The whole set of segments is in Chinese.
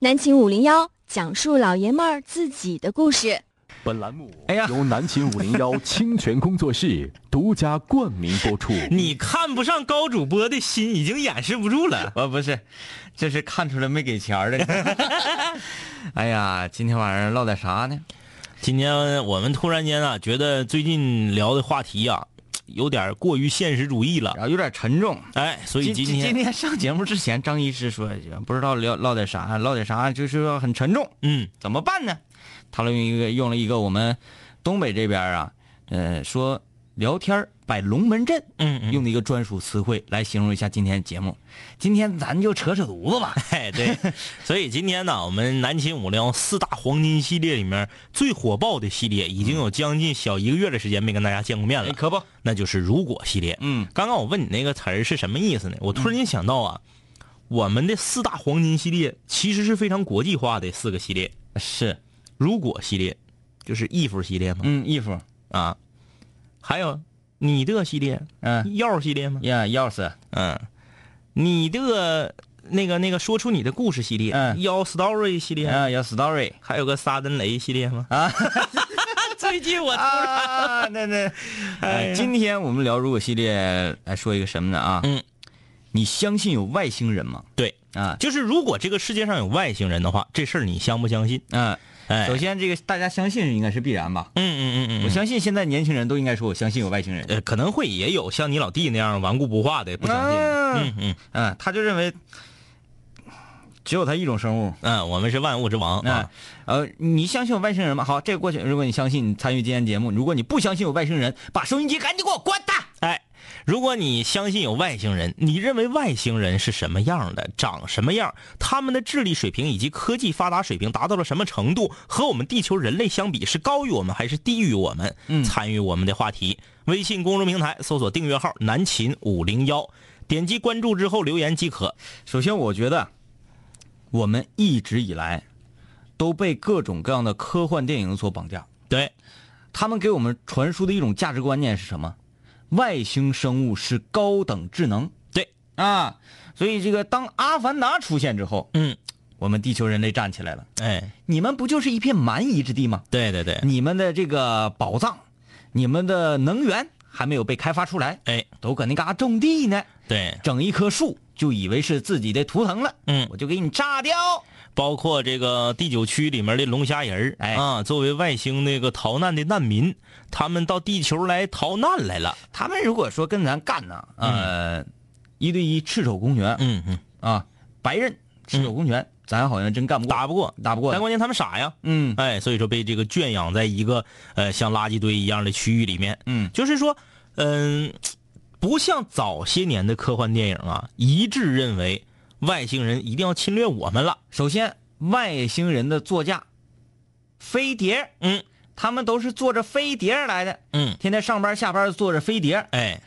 南秦五零幺讲述老爷们儿自己的故事。本栏目哎呀由南秦五零幺 清泉工作室独家冠名播出。你看不上高主播的心已经掩饰不住了。我 不是，这是看出来没给钱儿的。哎呀，今天晚上唠点啥呢？今天我们突然间啊，觉得最近聊的话题啊，有点过于现实主义了。然后有点沉重。哎，所以今今天今天上节目之前，张医师说不知道聊唠点啥，唠点啥，就是说很沉重，嗯怎么办呢？他用一个用了一个我们东北这边啊，呃，说聊天儿摆龙门阵，嗯嗯，用的一个专属词汇来形容一下今天的节目。今天咱就扯扯犊子吧。哎对，所以今天呢，我们南秦五聊四大黄金系列里面最火爆的系列，已经有将近小一个月的时间没跟大家见过面了，哎可不，那就是如果系列。嗯，刚刚我问你那个词儿是什么意思呢？我突然间想到啊，我们的四大黄金系列其实是非常国际化的四个系列。是，如果系列就是衣服系列嘛，嗯，衣服，啊，还有你的系列，嗯，药系列吗？呀，钥匙，嗯，你的那个那个说出你的故事系列，嗯。妖 story 系列，啊，要 story 还有个沙登雷系列吗？啊。最近我突然，啊，那那，哎今天我们聊如果系列来说一个什么呢啊？嗯，你相信有外星人吗？对，啊，就是如果这个世界上有外星人的话，这事儿你相不相信？嗯，哎，首先这个大家相信应该是必然吧？嗯嗯嗯嗯，我相信现在年轻人都应该说我相信有外星人。呃，可能会也有像你老弟那样顽固不化的不相信。嗯嗯嗯嗯，他就认为只有他一种生物。嗯，我们是万物之王啊啊。，呃，你相信有外星人吗？好，这个过去。如果你相信，你参与今天节目；如果你不相信有外星人，把收音机赶紧给我关如果你相信有外星人，你认为外星人是什么样的，长什么样，他们的智力水平以及科技发达水平达到了什么程度，和我们地球人类相比，是高于我们还是低于我们？嗯参与我们的话题，微信公众平台搜索订阅号“南秦五零幺”，点击关注之后留言即可。首先，我觉得我们一直以来都被各种各样的科幻电影所绑架。对，他们给我们传输的一种价值观念是什么？外星生物是高等智能。对。啊，所以这个当阿凡达出现之后，嗯，我们地球人类站起来了。哎，你们不就是一片蛮夷之地吗？对对对，你们的这个宝藏，你们的能源还没有被开发出来，哎，都搁那嘎种地呢，对，整一棵树就以为是自己的图腾了，嗯。我就给你炸掉。包括这个第九区里面的龙虾人儿哎啊，作为外星那个逃难的难民，他们到地球来逃难来了。他们如果说跟咱干呢，呃，一对一赤手空拳，嗯嗯，啊，白刃赤手空拳，咱好像真干不过，打不过，打不过。但关键他们傻呀，嗯。哎，所以说被这个圈养在一个呃像垃圾堆一样的区域里面。嗯，就是说，嗯、不像早些年的科幻电影啊，一致认为外星人一定要侵略我们了。首先外星人的座驾，飞碟，嗯他们都是坐着飞碟来的，嗯，天天上班下班坐着飞碟。哎，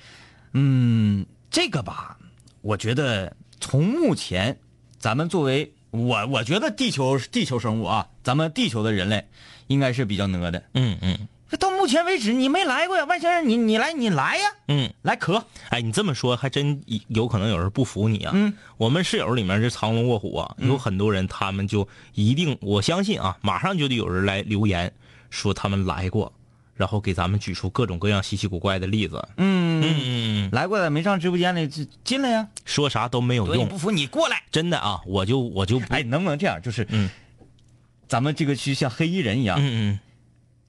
嗯，这个吧，我觉得从目前咱们作为我，我觉得地球地球生物啊，咱们地球的人类应该是比较讷的。嗯嗯到目前为止，你没来过呀，外星人，你你来你来呀，嗯。来可哎，你这么说还真有可能有人不服你啊。嗯，我们室友里面这藏龙卧虎啊，有很多人他们就一定，我相信啊，马上就得有人来留言说他们来过，然后给咱们举出各种各样稀奇古怪的例子。嗯嗯嗯，来过的没上直播间的就进来呀。说啥都没有用不，服你过来。真的啊，我就我就，哎，能不能这样？就是，嗯，咱们这个区像黑衣人一样，嗯嗯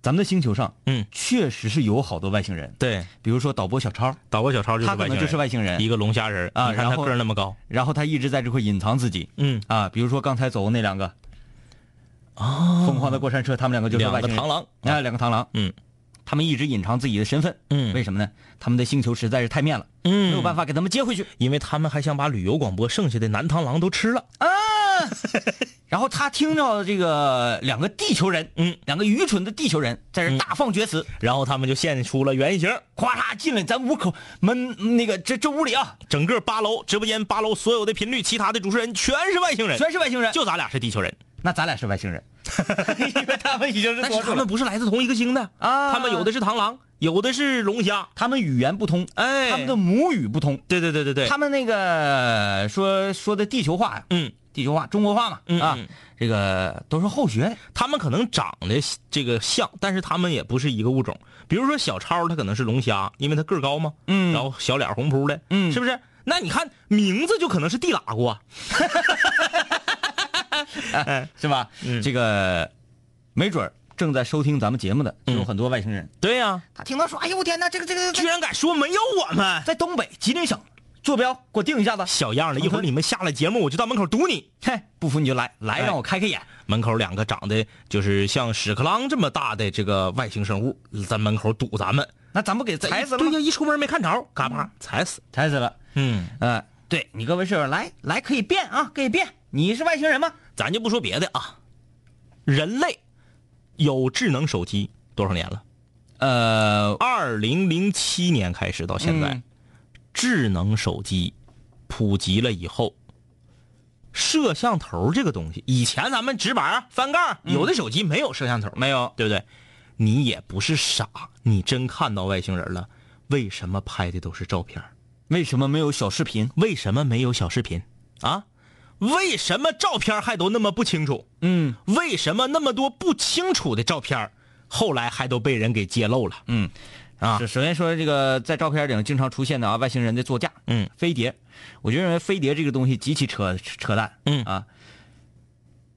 咱们的星球上，嗯，确实是有好多外星人，对，比如说导播小超，导播小超就是他可能就是外星人。一个龙虾人你看他啊然后个儿那么高，然后他一直在这块隐藏自己。嗯，啊，比如说刚才走的那两个，哦，疯狂的过山车，他们两个就是两外星人，个螳螂，啊，两个螳螂，嗯。他们一直隐藏自己的身份，嗯。为什么呢？他们的星球实在是太面了，嗯，没有办法给他们接回去。因为他们还想把旅游广播剩下的男螳螂都吃了。啊。然后他听到这个两个地球人，嗯，两个愚蠢的地球人在这大放厥词，然后他们就现出了原形，咵嚓进来咱屋口门那个这这屋里啊，整个八楼直播间八楼所有的频率，其他的主持人全是外星人，全是外星人，就咱俩是地球人。那咱俩是外星人，因为他们已经是 但是他们不是来自同一个星的。啊。他们有的是螳螂，有的是龙虾，他们语言不通，哎，他们的母语不通，对对对对对，他们那个说说的地球话呀，嗯，地球话、中国话嘛，啊嗯。嗯，这个都是后学。的。他们可能长得这个像，但是他们也不是一个物种。比如说小超，他可能是龙虾，因为他个儿高嘛，嗯。然后小脸红扑的，嗯。是不是？那你看名字就可能是地喇蛄，是吧？嗯。这个没准儿正在收听咱们节目的，就有很多外星人，对呀、他听到说，哎呦我天哪，这个这个居然敢说没有我们。在东北吉林省坐标，给我定一下子。小样的，一会儿你们下了节目，我就到门口堵你。嘿，不服你就来，来哎让我开开眼。门口两个长得就是像屎壳郎这么大的这个外星生物，在门口堵咱们，那咱不给踩死了吗？对呀，一出门没看着，嘎巴踩死。踩死了。嗯，呃，对你各位室友，来来可以变啊，可以变。你是外星人吗？咱就不说别的啊，人类有智能手机多少年了？呃，二零零七年开始到现在，嗯智能手机普及了以后，摄像头这个东西，以前咱们直板啊翻盖，有的手机没有摄像头，没有。对不对？你也不是傻，你真看到外星人了，为什么拍的都是照片？为什么没有小视频？为什么没有小视频啊？为什么照片还都那么不清楚？嗯为什么那么多不清楚的照片，后来还都被人给揭露了？嗯，啊首首先说这个在照片里经常出现的啊，外星人的座驾，嗯，飞碟，我就认为飞碟这个东西极其扯扯淡，嗯啊，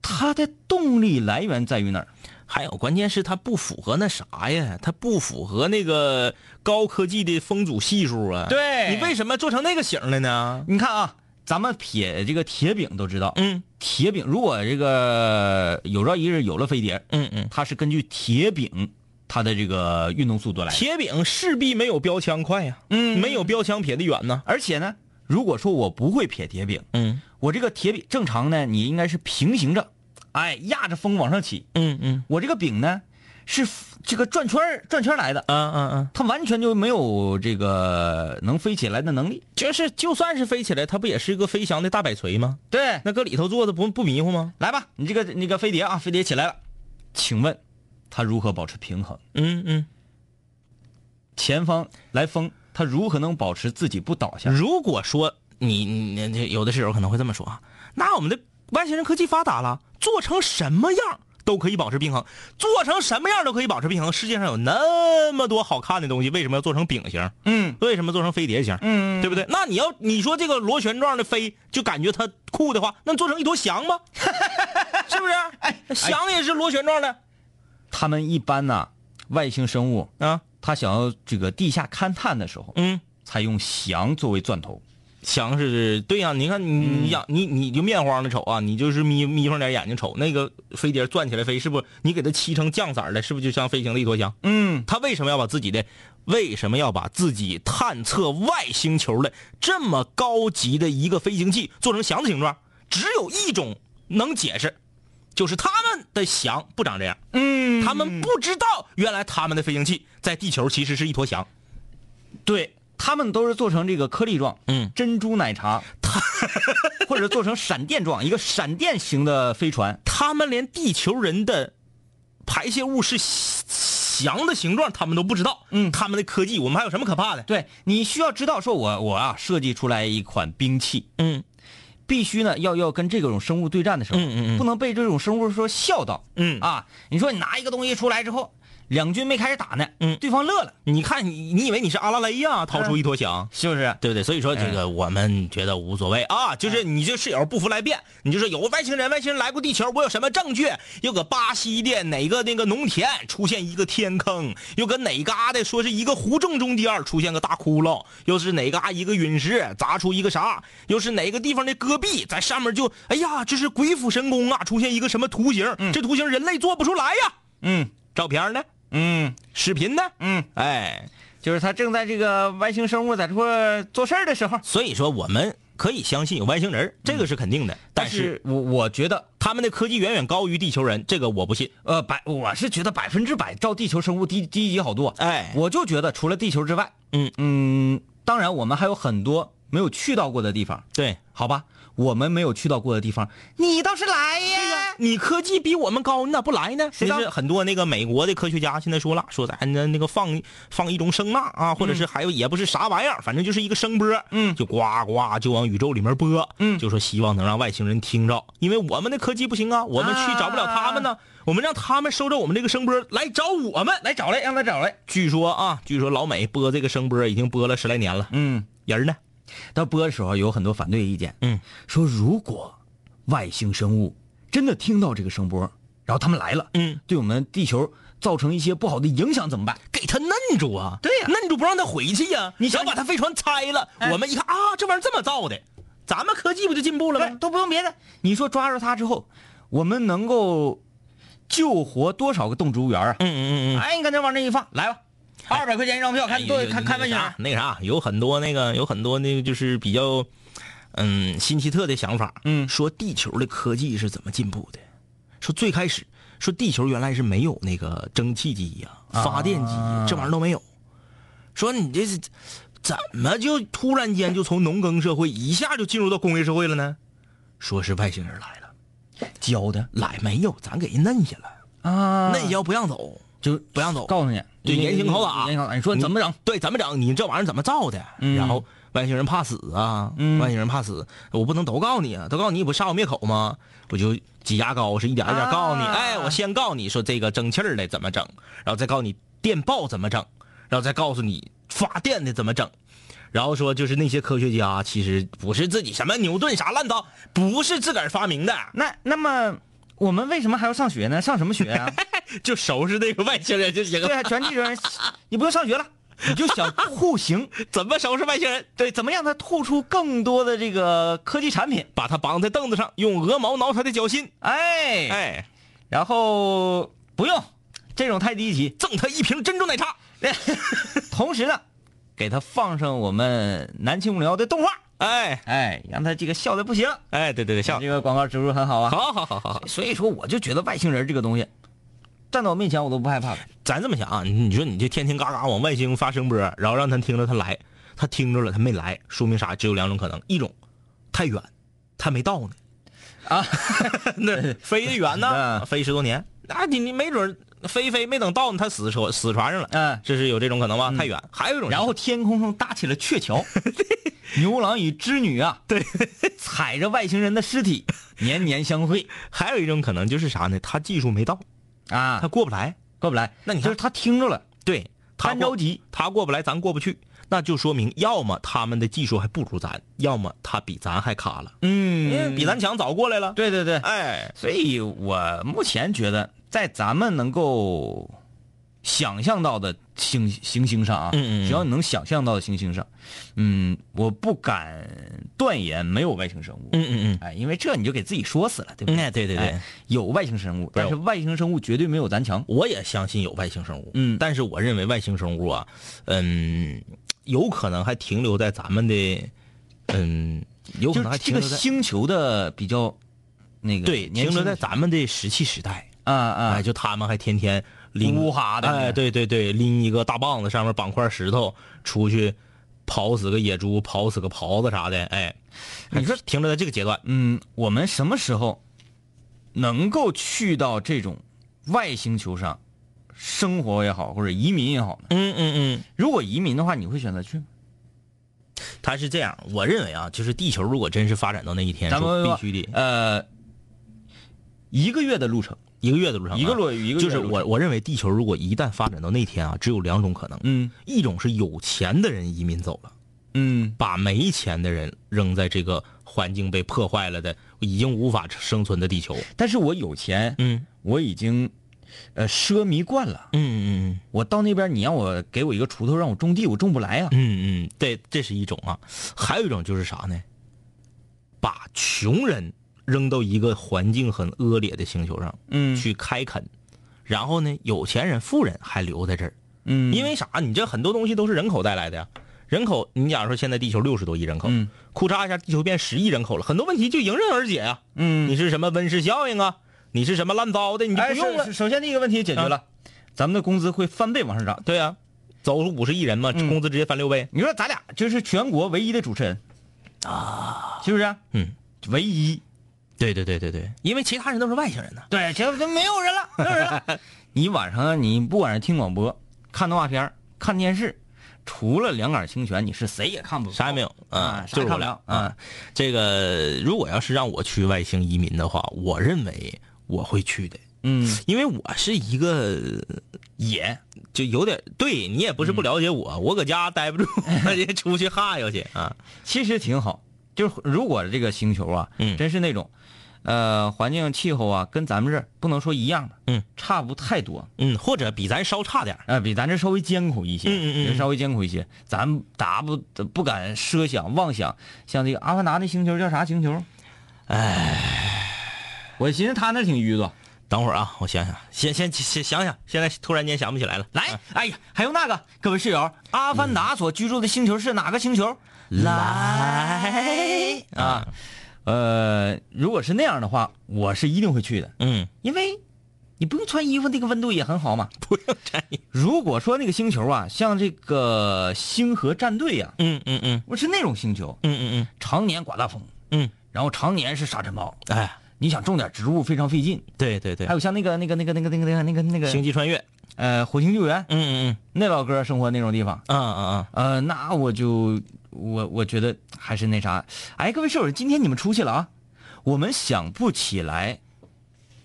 它的动力来源在于哪儿？还有关键是它不符合那啥呀，它不符合那个高科技的风阻系数啊。对你为什么做成那个型了呢？你看啊，咱们撇这个铁饼都知道，嗯铁饼如果这个有朝一日有了飞碟，嗯嗯，它是根据铁饼它的这个运动速度来的，铁饼势必没有标枪快呀，嗯没有标枪撇的远呢。而且呢，如果说我不会撇铁饼，嗯我这个铁饼正常呢，你应该是平行着，哎，压着风往上起。嗯嗯我这个饼呢，是这个转圈儿转圈儿来的，嗯嗯嗯，它完全就没有这个能飞起来的能力。就是就算是飞起来，它不也是一个飞翔的大摆锤吗？对，那搁里头坐的不不迷糊吗？来吧，你这个那个飞碟啊，飞碟起来了，请问它如何保持平衡？嗯嗯。前方来风，它如何能保持自己不倒下？如果说你你你有的室友可能会这么说啊，那我们的外星人科技发达了，做成什么样都可以保持平衡，做成什么样都可以保持平衡。世界上有那么多好看的东西，为什么要做成饼形？嗯为什么做成飞碟形？嗯对不对？那你要你说这个螺旋状的飞，就感觉它酷的话，那做成一坨翔吧，是不是？哎，翔也是螺旋状的他们一般呐，外星生物，啊，他想要这个地下勘探的时候，嗯。采用翔作为钻头。翔是对呀、你看你你养你你就面慌的瞅啊，你就是眯眯缝点眼睛瞅那个飞碟转起来飞，是不？你给它漆成酱色儿的，是不是就像飞行的一坨翔？嗯，他为什么要把自己的为什么要把自己探测外星球的这么高级的一个飞行器做成翔的形状？只有一种能解释，就是他们的翔不长这样。嗯他们不知道原来他们的飞行器在地球其实是一坨翔。对他们都是做成这个颗粒状，嗯珍珠奶茶，或者做成闪电状，一个闪电型的飞船。他们连地球人的排泄物是翔的形状，他们都不知道。嗯他们的科技，我们还有什么可怕的？对，你需要知道，说我我啊设计出来一款兵器，嗯必须呢要要跟这种生物对战的时候，嗯嗯嗯不能被这种生物说笑到。嗯啊，你说你拿一个东西出来之后，两军没开始打呢，嗯对方乐了，你看你你以为你是阿拉蕾呀，掏出一坨翔。是不是？对不对？所以说这个我们觉得无所谓啊，就是你这室友不服来辩，你就说有外星人，外星人来过地球，我有什么证据？又搁巴西的哪个那个农田出现一个天坑，又搁哪嘎的说是一个湖正中间出现个大窟窿，又是哪嘎一个陨石砸出一个啥，又是哪个地方的戈壁在上面就哎呀，这是鬼斧神工啊，出现一个什么图形？这图形人类做不出来呀。嗯照片呢？嗯视频呢？嗯，哎，就是他正在这个外星生物在这块做事儿的时候，所以说我们可以相信有外星人，这个是肯定的，但是。但是我我觉得，他们的科技远远高于地球人，这个我不信。呃，百我是觉得百分之百照地球生物低低级好多。哎我就觉得除了地球之外，嗯嗯，当然我们还有很多没有去到过的地方，对，好吧？我们没有去到过的地方，你倒是来呀！你科技比我们高，你咋不来呢？谁高是很多那个美国的科学家现在说了，说咱那那个放放一种声呐啊，或者是还有也不是啥玩意儿，反正就是一个声波，嗯就呱呱就往宇宙里面播，嗯就说希望能让外星人听着，因为我们的科技不行啊，我们去找不了他们呢，我们让他们收着我们这个声波来找我们。来找来，让他找来。据说啊，据说老美播这个声波已经播了十来年了，嗯，人呢？到播的时候有很多反对意见，嗯，说如果外星生物真的听到这个声波，然后他们来了，嗯，对我们地球造成一些不好的影响怎么办？给他摁住啊！对呀摁住不让他回去呀！你想把他飞船拆了，哎我们一看啊，这玩意儿这么造的，咱们科技不就进步了对，吗？都不用别的，你说抓住他之后，我们能够救活多少个动植物园啊？嗯嗯嗯嗯。哎，你搁那往那一放，来吧，二百块钱一张票，看多看看外星人那个啥。有很多那个有很多那个就是比较，嗯，新奇特的想法。嗯说地球的科技是怎么进步的？说最开始说地球原来是没有那个蒸汽机呀、发电机呀、这玩意儿都没有。说你这是怎么就突然间就从农耕社会一下就进入到工业社会了呢？说是外星人来了，教的来没有？咱给人摁下了，啊摁下不让走，就不让走。告诉，你对严刑拷打严刑拷打。你说怎么整？对，怎么整？你这玩意儿怎么造的？嗯然后外星人怕死啊，嗯外星人怕死，我不能都告你啊，都告你，你不杀我灭口吗？我就挤牙膏是一点一点告你，啊哎，我先告你说这个蒸汽儿的怎么整，然后再告诉你电报怎么整，然后再告诉你发电的怎么整。然后说，就是那些科学家其实不是自己什么牛顿啥烂糟，不是自个儿发明的，那那么我们为什么还要上学呢？上什么学啊？就收拾那个外星人就行了。对啊，全地球人，你不用上学了，你就想酷刑，怎么收拾外星人？对，怎么让他吐出更多的这个科技产品？把他绑在凳子上，用鹅毛挠他的脚心。哎，哎，然后不用这种太低级，赠他一瓶珍珠奶茶。同时呢，给他放上我们南青无聊的动画，哎。哎，让他这个笑的不行。哎，对对对，笑。这，个广告植入很好啊。好好好好好，所以说我就觉得外星人这个东西，站到我面前我都不害怕。咱这么想啊，你你说你这天天嘎嘎往外星发声波，然后让他听着他来，他听着了他没来，说明啥？只有两种可能，一种太远，他没到呢，啊，那飞得远呢，嗯飞十多年，那你你没准飞飞没等到呢，他死船死船上了，嗯。这是有这种可能吗？太远，还有一种，然后天空上搭起了鹊桥，牛郎与织女啊，对，踩着外星人的尸体，年年相会。还有一种可能就是啥呢？他技术没到，啊。他，过不来。过不来。那你看。就是他听着了，对，他着急，他过不来，咱过不去，那就说明要么他们的技术还不如咱，要么他比咱还卡了，嗯。因为比咱强早过来了。对对对，哎，所以我目前觉得，在咱们能够想象到的星行星上啊，只要你能想象到的行星上，嗯，我不敢断言没有外星生物，嗯嗯嗯。哎，因为这你就给自己说死了，对不嗯，对？哎，对对对，哎有外星生物，但是外星生物绝对没有咱强。我也相信有外星生物，嗯。但是我认为外星生物啊，嗯，有可能还停留在咱们的，嗯，有可能还停留在星球的比较那个对，停留在咱们的石器时代。啊啊。哎，，就他们还天天拎乌哈的哎，对对对，拎一个大棒子，上面绑块石头，出去跑死个野猪，跑死个狍子啥的，哎，你说停留在这个阶段，嗯，我们什么时候能够去到这种外星球上生活也好，或者移民也好呢？嗯嗯嗯，如果移民的话，你会选择去吗？他是这样，我认为啊，就是地球如果真是发展到那一天，咱们必须得呃，一个月的路程，一个月的路程啊，一个路一个月就是我我认为地球如果一旦发展到那天啊，只有两种可能，嗯。一种是有钱的人移民走了，嗯。把没钱的人扔在这个环境被破坏了的、已经无法生存的地球，但是我有钱，嗯。我已经呃奢靡惯了。嗯嗯我到那边，你让我给我一个锄头让我种地，我种不来啊。嗯嗯，对，这是一种啊，还有一种就是啥呢？把穷人扔到一个环境很恶劣的星球上，嗯去开垦，然后呢，有钱人、富人还留在这儿，嗯因为啥？你这很多东西都是人口带来的呀。人口，你假如说现在地球六十多亿人口，嗯库嚓一下地球变十亿人口了，很多问题就迎刃而解呀、嗯，你是什么温室效应啊？你是什么烂糟的？你就哎，不用了。首先第一个问题解决了，咱们的工资会翻倍往上涨。对呀、走出五十亿人嘛，嗯工资直接翻六倍。你说咱俩就是全国唯一的主持人啊，是不是？嗯，唯一对对对对对，因为其他人都是外星人呢。对，结果就没有人了，没有人了。你晚上你不管是听广播、看动画片、看电视，除了两杆清泉，你是谁也看不啥也没有啊，就是我啥也看不了啊。这个如果要是让我去外星移民的话，我认为我会去的，嗯，因为我是一个野，就有点对你也不是不了解我，我搁家待不住，也出去哈悠去啊。其实挺好。就是如果这个星球啊，嗯真是那种，呃，环境气候啊，跟咱们这儿不能说一样吧，嗯，差不太多。嗯，或者比咱稍差点儿呃，比咱这稍微艰苦一些，嗯嗯嗯稍微艰苦一些。咱达不不敢奢想妄想，像这个阿凡达那星球叫啥星球？哎，我寻思他那挺淤的。等会儿啊，我想想，先先先想想，现在突然间想不起来了。来，哎呀，还有那个，各位室友，阿凡达所居住的星球是哪个星球？来啊，呃，如果是那样的话，我是一定会去的，嗯，因为你不用穿衣服，那个温度也很好嘛。不用穿衣。如果说那个星球啊，像这个星河战队呀、嗯嗯嗯。我是那种星球，嗯嗯嗯。常年刮大风，嗯。然后常年是沙尘暴，嗯，哎，你想种点植物非常费劲。对对对。还，有像那个那个那个那个那个那个那个那个星际穿越。呃火星救援。嗯嗯嗯。那老哥生活那种地方，嗯嗯嗯。呃，那我就我我觉得还是那啥，哎，各位室友，今天你们出去了啊？我们想不起来，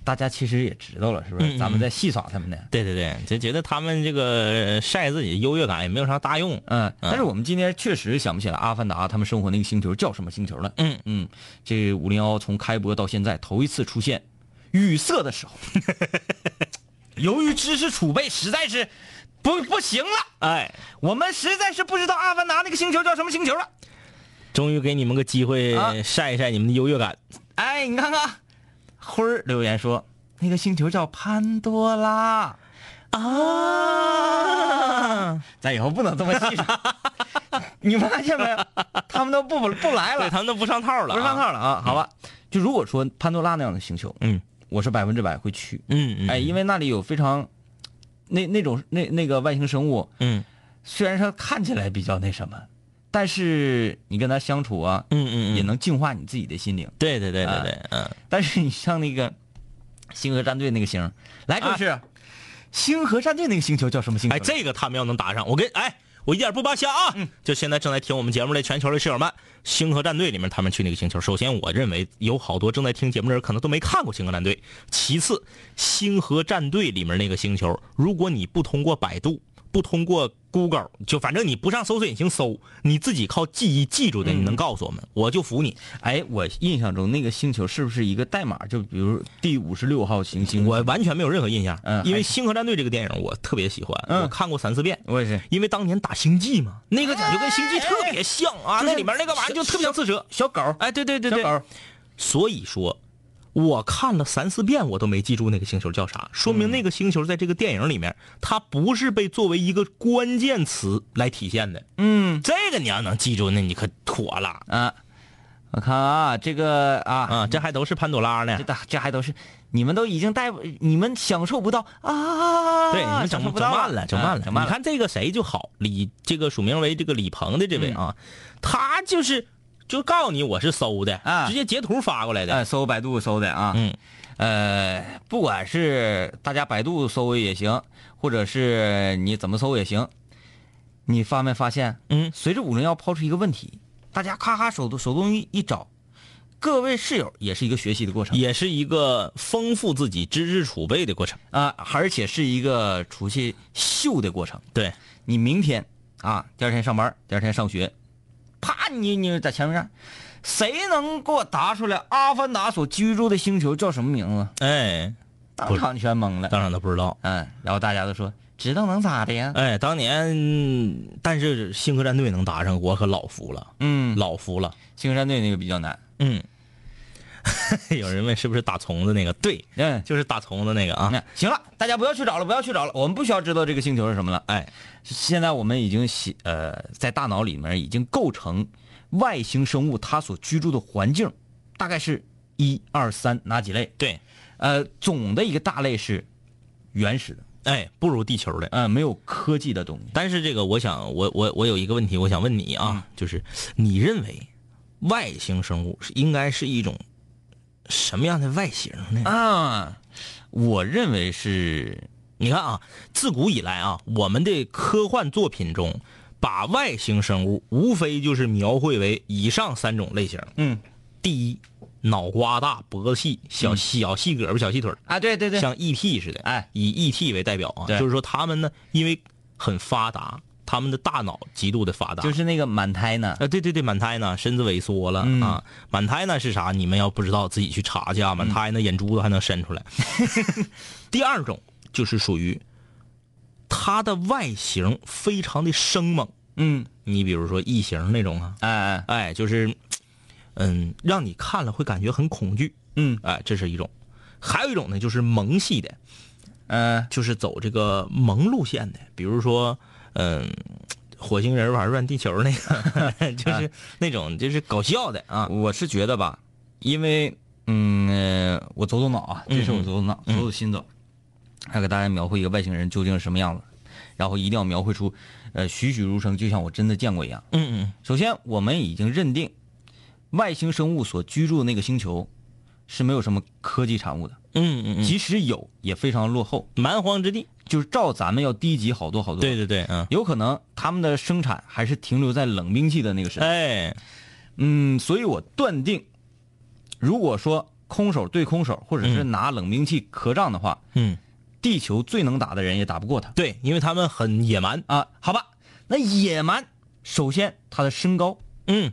大家其实也知道了，是不是？嗯嗯咱们在戏耍他们呢。对对对，就觉得他们这个晒自己的优越感也没有啥大用。嗯，但是我们今天确实想不起来阿凡达他们生活那个星球叫什么星球了。嗯嗯，这五零幺从开播到现在头一次出现语塞的时候，由于知识储备实在是不不行了，哎，我们实在是不知道阿凡达那个星球叫什么星球了。终于给你们个机会啊晒一晒你们的优越感。哎，你看看，辉儿留言说那个星球叫潘多拉啊，咱以后不能这么细说。你发现没有？他们都不不来了，对他们都不上套了、不是上套。了啊？好吧，就如果说潘多拉那样的星球，嗯我是百分之百会去。嗯嗯，哎，因为那里有非常那那种那那个外星生物，嗯。虽然说看起来比较那什么，但是你跟他相处啊，嗯嗯嗯，也能净化你自己的心灵。对对对对对，嗯，但是你像那个星河战队那个星，来，各位是、星河战队那个星球叫什么星球？哎，这个他们要能答上，我跟哎，我一点不扒瞎啊！就现在正在听我们节目的全球的室友们，星河战队里面他们去那个星球，首先我认为有好多正在听节目的人可能都没看过星河战队。其次，星河战队里面那个星球，如果你不通过百度，不通过 Google，就反正你不上搜索引擎搜，你自己靠记忆记住的，你能告诉我们，我就服你。哎，我印象中那个星球是不是一个代码？就比如第五十六号行星，我完全没有任何印象，嗯因为《星河战队》这个电影我特别喜欢，嗯我看过三四遍。我也是因为当年打星际嘛，那个讲就跟星际特别像啊，那里面那个玩意儿就特别像刺蛇。小狗，哎，对对对对，小狗，所以说，我看了三四遍，我都没记住那个星球叫啥，说明那个星球在这个电影里面，它不是被作为一个关键词来体现的。嗯这个你要能记住，那你可妥了啊，我看啊，这个啊，啊！这还都是潘朵拉呢这。大这还都是你们都已经带，你们享受不到啊，对，你们整不到整慢了，整慢了，嗯整慢了。你看这个谁就好，李这个署名为这个李鹏的这位啊，他就是就告诉你我是搜的，啊直接截图发过来的。哎，搜百度搜的啊，嗯，呃，不管是大家百度搜也行，或者是你怎么搜也行，你发没发现？嗯随着五零幺抛出一个问题，大家咔咔手动手动一一找，各位室友也是一个学习的过程也是一个丰富自己知识储备的过程。啊，而且是一个出去秀的过程。对，你明天啊，第二天上班，第二天上学，啪，你你在前面站，谁能给我答出来阿凡达所居住的星球叫什么名字？哎，当场全懵了。当场都不知道。嗯，然后大家都说知道能咋的呀？哎，当年，嗯但是星河战队能答上，我可老服了，嗯，老服了。星河战队那个比较难。嗯，有人问是不是打虫子那个？对，嗯，就是打虫子那个啊。行了，大家不要去找了，不要去找了，我们不需要知道这个星球是什么了。哎，现在我们已经写呃，在大脑里面已经构成外星生物它所居住的环境，大概是一二三哪几类？对，呃，总的一个大类是原始的，哎，不如地球的。嗯，没有科技的东西。但是这个，我想，我我我有一个问题，我想问你啊，就是你认为外星生物是应该是一种什么样的外形呢？啊，我认为是你看啊，自古以来啊，我们的科幻作品中，把外星生物无非就是描绘为以上三种类型。嗯第一，脑瓜大，脖子细，小小细胳膊、小细腿儿，啊，对对对，像 E.T. 似的。哎，以 E.T. 为代表啊，就是说他们呢，因为很发达，他们的大脑极度的发达。就是那个满胎呢。啊，对对对，满胎呢，身子萎缩了、嗯啊。满胎呢是啥？你们要不知道，自己去查去啊。满胎呢，眼珠子还能伸出来。第二种就是属于它的外形非常的生猛，嗯，你比如说异形那种啊，哎哎，哎，就是嗯，让你看了会感觉很恐惧，嗯哎，这是一种。还有一种呢，就是萌系的，呃，就是走这个萌路线的，比如说嗯。火星人玩转地球那个，就是那种就是搞笑的啊，我是觉得吧，因为嗯，呃我走走脑啊，这是我走走脑，走走心走，还给大家描绘一个外星人究竟是什么样子，然后一定要描绘出呃栩栩如生，就像我真的见过一样。嗯嗯首先，我们已经认定外星生物所居住的那个星球是没有什么科技产物的，嗯嗯嗯，即使有，也非常落后，蛮荒之地。就是照咱们要低级好多好多。对，对对，嗯，有可能他们的生产还是停留在冷兵器的那个时代。哎，嗯，所以我断定，如果说空手对空手，或者是拿冷兵器磕仗的话，嗯，地球最能打的人也打不过他对，因为他们很野蛮。啊。好吧，那野蛮，首先他的身高，嗯，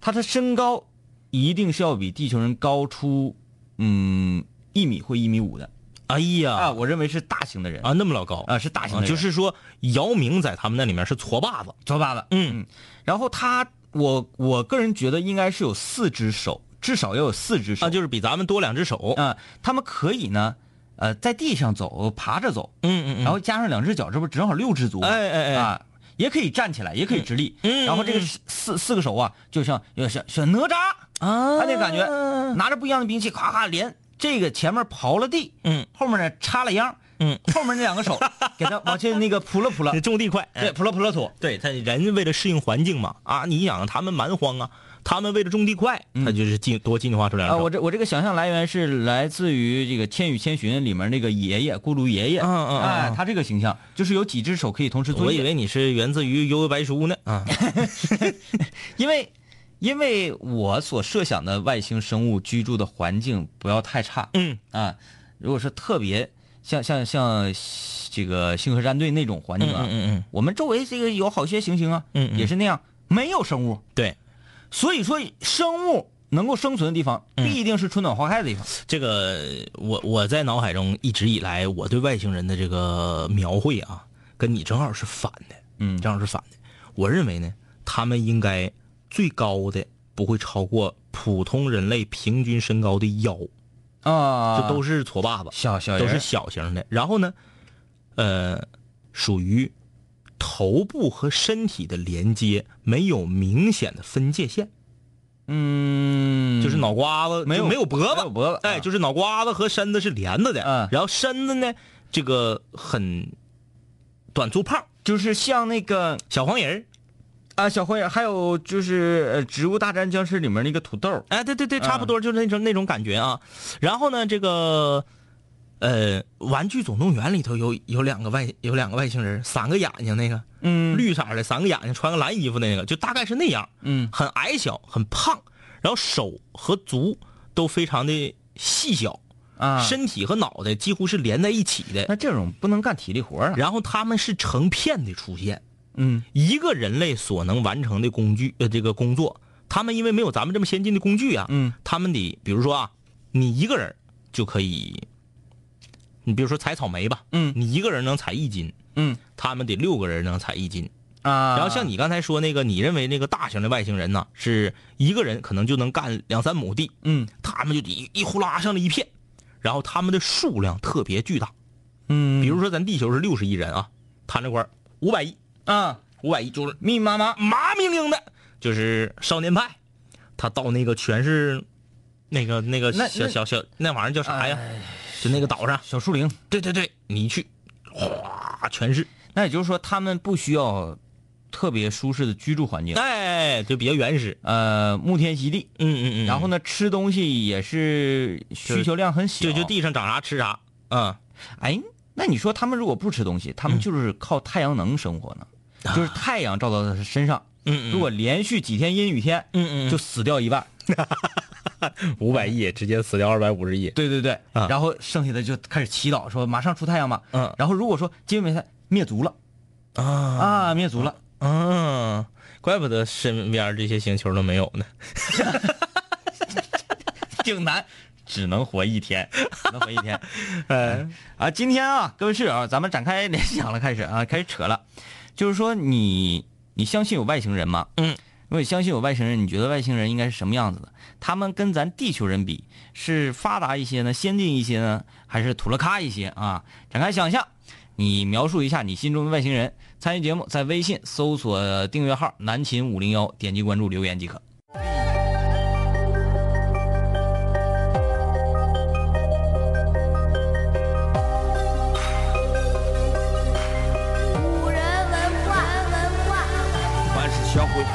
他的身高一定是要比地球人高出嗯一米或一米五的。哎呀，啊，我认为是大型的人。啊，那么老高。啊，是大型啊的人，就是说姚明在他们那里面是矬把子。卓巴子，嗯。然后他，我我个人觉得应该是有四只手，至少要有四只手。啊，就是比咱们多两只手。啊，他们可以呢，呃，在地上走，爬着走，嗯嗯嗯，然后加上两只脚，这不正好六只足？哎哎哎。啊，也可以站起来，也可以直立。然后这个四四四个手啊，就像有像像哪吒。啊。他那感觉，拿着不一样的兵器，咔咔连这个前面刨了地，嗯，后面呢插了秧，嗯，后面那两个手 给他往前那个扑了扑了，种地快。对，哎扑了扑了土。对他人为了适应环境嘛，啊，你想他们蛮荒啊，他们为了种地快，他就是进多进化出两啊，我这我这个想象来源是来自于这个《千与千寻》里面那个爷爷咕噜爷爷，嗯嗯嗯哎，嗯。他这个形象就是有几只手可以同时做，我以为你是源自于《悠悠白书》呢。啊，因为因为我所设想的外星生物居住的环境不要太差，嗯。啊，如果是特别像像像这个星河战队那种环境啊，嗯嗯嗯。我们周围这个有好些行星啊，嗯嗯。也是那样，没有生物，对，所以说生物能够生存的地方，嗯必定是春暖花开的地方。这个我我在脑海中一直以来我对外星人的这个描绘啊，跟你正好是反的，嗯正好是反的。我认为呢，他们应该最高的不会超过普通人类平均身高的腰，啊，这都是矬把子，小小都是小型的。然后呢，呃，属于头部和身体的连接没有明显的分界线，嗯，就是脑瓜子没有没有脖子，没有脖子哎，啊。就是脑瓜子和身子是连着的，嗯。然后身子呢，这个很短粗胖，就是像那个小黄人儿。啊小黄人，还有就是呃《植物大战僵尸》里面那个土豆，哎，对对对，差不多就是那种、那种感觉啊。然后呢，这个呃，《玩具总动员》里头有有两个外有两个外星人，三个眼睛那个，嗯。绿色的，三个眼睛，穿个蓝衣服那个，就大概是那样，嗯。很矮小，很胖，然后手和足都非常的细小，啊，身体和脑袋几乎是连在一起的。那这种不能干体力活啊。然后他们是成片的出现，嗯。一个人类所能完成的工具呃这个工作，他们因为没有咱们这么先进的工具啊，嗯，他们得比如说啊，你一个人就可以，你比如说采草莓吧，嗯你一个人能采一斤，嗯他们得六个人能采一斤。啊，然后像你刚才说那个，你认为那个大型的外星人呢，是一个人可能就能干两三亩地，嗯他们就一一呼啦上了一片，然后他们的数量特别巨大，嗯，比如说咱地球是六十亿人啊，他那块五百亿，啊，五百亿就是密密麻麻，麻明明的，就是少年派，他到那个全是那个那个小小小那玩意儿叫啥呀？就那个岛上，小树林。对对对，你去，哗，全是。那也就是说，他们不需要特别舒适的居住环境，哎，就比较原始。呃，沐天席地，嗯嗯嗯。然后呢，吃东西也是需求量很小，就就地上长啥吃啥。嗯，哎，那你说他们如果不吃东西，他们就是靠太阳能生活呢？就是太阳照到他身上，嗯如果连续几天阴雨天，嗯嗯就死掉一半。五百亿直接死掉二百五十亿。对对对，啊然后剩下的就开始祈祷，说马上出太阳嘛。嗯然后如果说金美太灭族了啊啊，灭族了，嗯，怪不得身边这些星球都没有呢。挺难，只能活一天，只能活一天。哎，啊，今天啊，各位室友，咱们展开联想了，开始啊，开始扯了，就是说你你相信有外星人吗？嗯，我也相信有外星人，你觉得外星人应该是什么样子的？他们跟咱地球人比，是发达一些呢，先进一些呢，还是土了咖一些啊？展开想象，你描述一下你心中的外星人。参与节目，在微信搜索订阅号“南秦五零幺”，点击关注留言即可。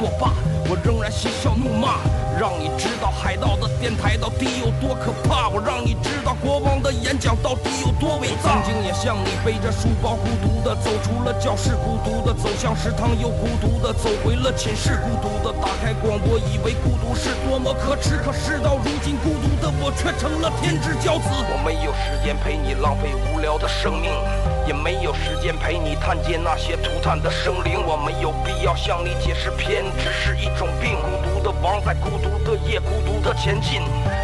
作罢，我仍然嬉笑怒骂，让你知道海盗的电台到底有多可怕，我让你知道国王的演讲到底有多伟大。曾经也像你背着书包孤独的走出了教室，孤独的走向食堂，又孤独的走回了寝室，孤独打开广播，以为孤独是多么可耻，可事到如今，孤独的我却成了天之骄子。我没有时间陪你浪费无聊的生命。也没有时间陪你探见那些涂炭的生灵，我没有必要向你解释偏执是一种病。孤独的王在孤独的夜，孤独的前进。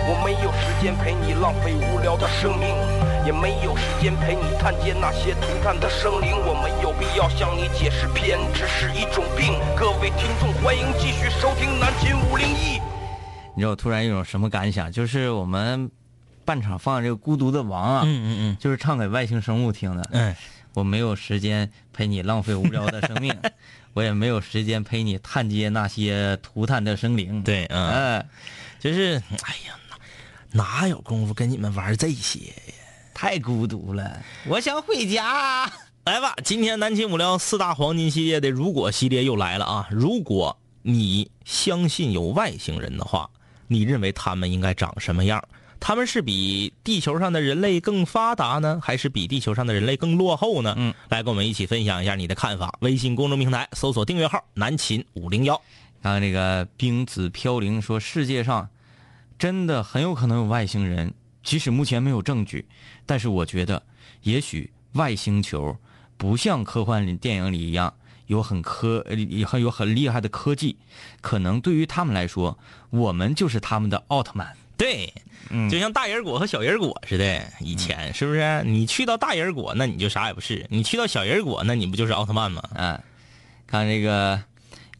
我没有时间陪你浪费无聊的生命，也没有时间陪你探街那些涂炭的生灵。我没有必要向你解释偏执是一种病。各位听众，欢迎继续收听南秦五零一。你知道我突然有种什么感想？就是我们半场放这个《孤独的王》啊，嗯嗯嗯，就是唱给外星生物听的。嗯，我没有时间陪你浪费无聊的生命，我也没有时间陪你探街那些涂炭的生灵。对，嗯，哎，就是，哎呀，哪哪有功夫跟你们玩这些呀？太孤独了，我想回家。来吧，今天南秦五聊四大黄金系列的如果系列又来了啊！如果你相信有外星人的话，你认为他们应该长什么样？他们是比地球上的人类更发达呢，还是比地球上的人类更落后呢？嗯，来跟我们一起分享一下你的看法。微信公众平台搜索订阅号“南秦五零幺看看这个冰子飘零说，世界上真的很有可能有外星人，即使目前没有证据，但是我觉得，也许外星球不像科幻电影里一样有很科有很厉害的科技，可能对于他们来说，我们就是他们的奥特曼。”。对，嗯就像大人果和小人果似的，以前是不是？你去到大人果，那你就啥也不是；你去到小人果，那你不就是奥特曼吗？啊，看这个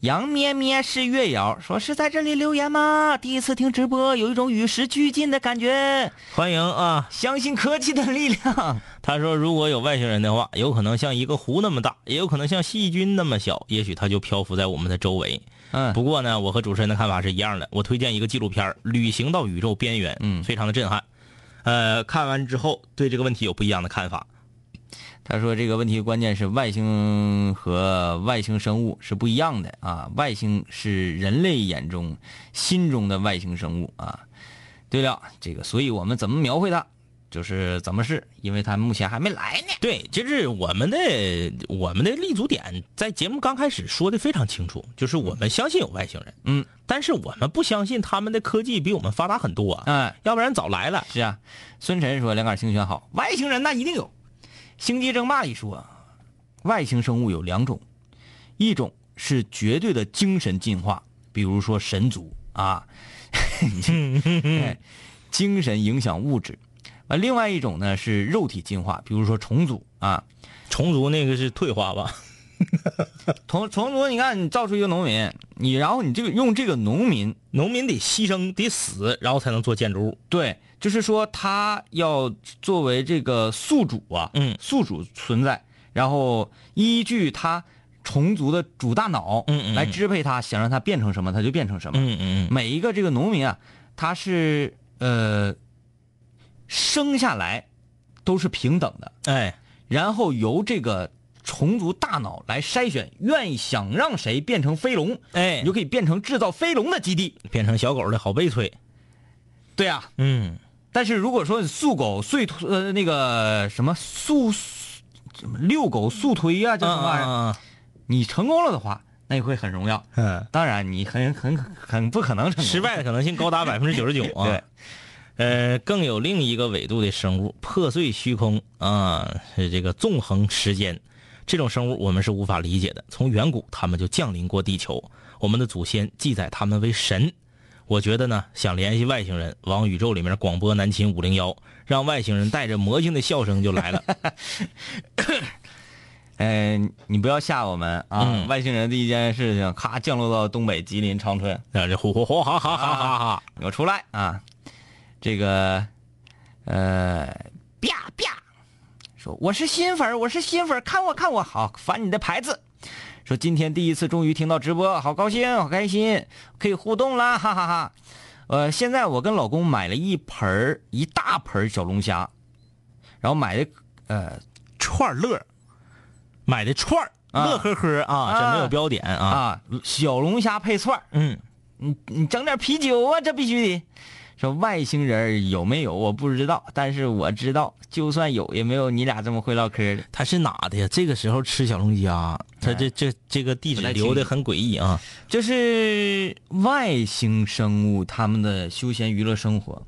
杨咩咩是月瑶说是在这里留言吗？第一次听直播，有一种与时俱进的感觉。欢迎啊！相信科技的力量。他说，如果有外星人的话，有可能像一个湖那么大，也有可能像细菌那么小，也许它就漂浮在我们的周围。嗯，不过呢，我和主持人的看法是一样的。我推荐一个纪录片《旅行到宇宙边缘》，嗯非常的震撼。呃，看完之后对这个问题有不一样的看法。他说这个问题关键是外星和外星生物是不一样的啊，外星是人类眼中心中的外星生物啊。对了，这个所以我们怎么描绘它，就是怎么是，因为它目前还没来呢。对，就是我们的我们的立足点，在节目刚开始说的非常清楚，就是我们相信有外星人，嗯，但是我们不相信他们的科技比我们发达很多啊，嗯，要不然早来了。是啊，孙晨说两杆清泉好，外星人那一定有。星际争霸里说，外星生物有两种，一种是绝对的精神进化，比如说神族啊，哎精神影响物质；啊，另外一种呢是肉体进化，比如说虫族啊。虫族那个是退化吧？虫虫族，你看你造出一个农民，你然后你这个用这个农民，农民得牺牲得死，然后才能做建筑物。对，就是说他要作为这个宿主啊，嗯。宿主存在，然后依据他虫族的主大脑，嗯嗯嗯。来支配他，想让他变成什么，他就变成什么。嗯嗯每一个这个农民啊，他是呃生下来都是平等的，哎，然后由这个虫族大脑来筛选，愿意想让谁变成飞龙，哎。你就可以变成制造飞龙的基地。变成小狗的好悲催。对啊，嗯，但是如果说速狗速推呃那个什么速什么遛狗速推啊，这什么玩意儿，啊你成功了的话，那也会很荣耀。嗯，当然，你很很很不可能成功。失败的可能性高达 百分之九十九啊。对，呃，更有另一个纬度的生物，破碎虚空啊，是这个纵横时间。这种生物我们是无法理解的。从远古，他们就降临过地球，我们的祖先记载他们为神。我觉得呢，想联系外星人，往宇宙里面广播南秦五零幺，让外星人带着魔性的笑声就来了。嗯、你不要吓我们啊！嗯外星人第一件事情，咔降落到东北吉林长春，啊，这呼呼呼哈哈哈哈哈！你给我出来啊！这个，呃，啪啪，说我是新粉，我是新粉，看我看我，好翻你的牌子。说今天第一次终于听到直播，好高兴，好开心，可以互动啦，哈哈哈。呃，现在我跟老公买了一盆儿一大盆儿小龙虾，然后买的呃串儿乐，买的串儿，啊。乐呵呵啊，这没有标点啊。啊小龙虾配串儿。嗯，你你整点啤酒啊，这必须得。说外星人有没有我不知道，但是我知道，就算有也没有你俩这么会唠嗑的。他是哪的呀？这个时候吃小龙虾，他这这这个地址留的很诡异啊。这是外星生物他们的休闲娱乐生活。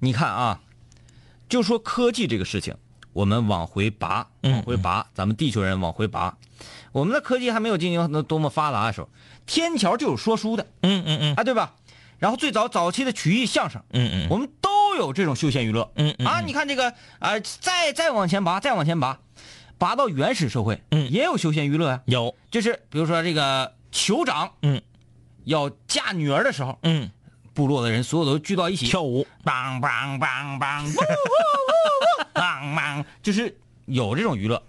你看啊，就说科技这个事情，我们往回拔，嗯往回拔，咱们地球人往回拔，我们的科技还没有进行多么发达的时候，天桥就有说书的嗯嗯嗯啊，对吧？然后最早早期的曲艺相声，嗯嗯。我们都有这种休闲娱乐。嗯嗯啊，你看这个啊、再再往前拔，再往前拔，拔到原始社会，嗯。也有休闲娱乐呀、有。就是比如说这个酋长，嗯。要嫁女儿的时候，嗯。部落的人所有都聚到一起。跳舞。梆梆梆梆，呜呜呜呜，梆梆，就是有这种娱乐。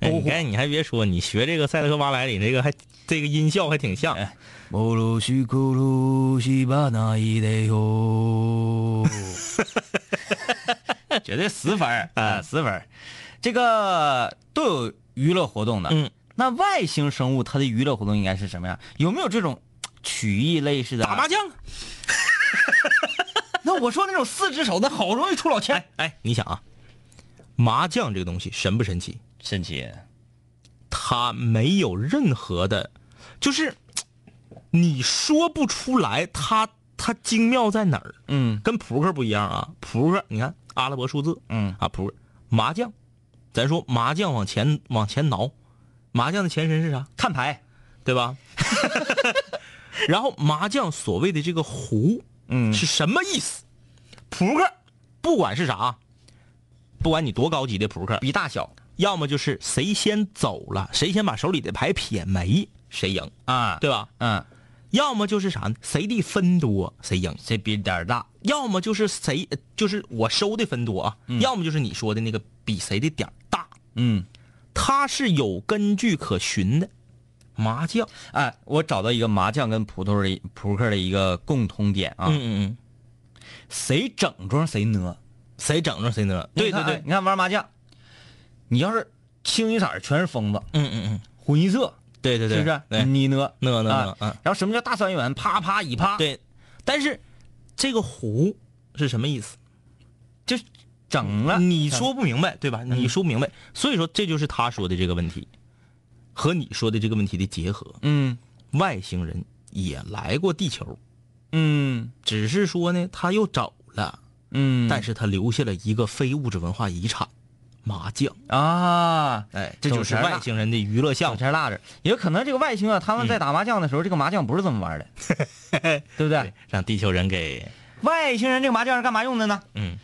哎，你看你还别说，你学这个赛德克巴莱里那个还这个音效还挺像。哎乌鲁西库鲁西巴那伊得哟，绝对死粉儿啊，死粉儿，这个都有娱乐活动的。嗯，那外星生物它的娱乐活动应该是什么样？有没有这种曲艺类似的？打麻将，那我说那种四只手的，好容易出老千，哎，你想啊，麻将这个东西神不神奇？神奇。它没有任何的，就是你说不出来它它精妙在哪儿。嗯跟扑克不一样啊，扑克你看阿拉伯数字嗯啊，扑克麻将，咱说麻将往前往前挠，麻将的前身是啥？看牌。对吧？然后麻将所谓的这个胡，嗯是什么意思？扑克，不管是啥，不管你多高级的扑克，比大小要么就是谁先走了，谁先把手里的牌撇没，谁赢，啊，对吧？嗯，要么就是啥呢？谁的分多，谁赢。谁比点儿大？要么就是谁，呃就是我收的分多啊，要么就是你说的那个比谁的点儿大，嗯，它是有根据可循的。麻将，哎，我找到一个麻将跟扑头的扑克的一个共通点啊，嗯嗯嗯，谁整庄谁呢？谁整着谁呢？对对对，你看哎你看玩麻将，你要是清一色全是疯子，嗯嗯嗯，混一色对对对，是不是？你呢？呢呢啊呢，嗯，然后什么叫大三元？啪啪一啪，，对，但是这个胡是什么意思？就整了。你说不明白，对吧？你说不明白，所以说这就是他说的这个问题，和你说的这个问题的结合。嗯外星人也来过地球，嗯只是说呢，他又走了，嗯，但是他留下了一个非物质文化遗产——麻将。啊，哎，这就是外星人的娱乐项小目。钱辣着，也有可能这个外星啊，他们在打麻将的时候，这个麻将不是这么玩的，对不对？让地球人给外星人这个麻将是干嘛用的呢？嗯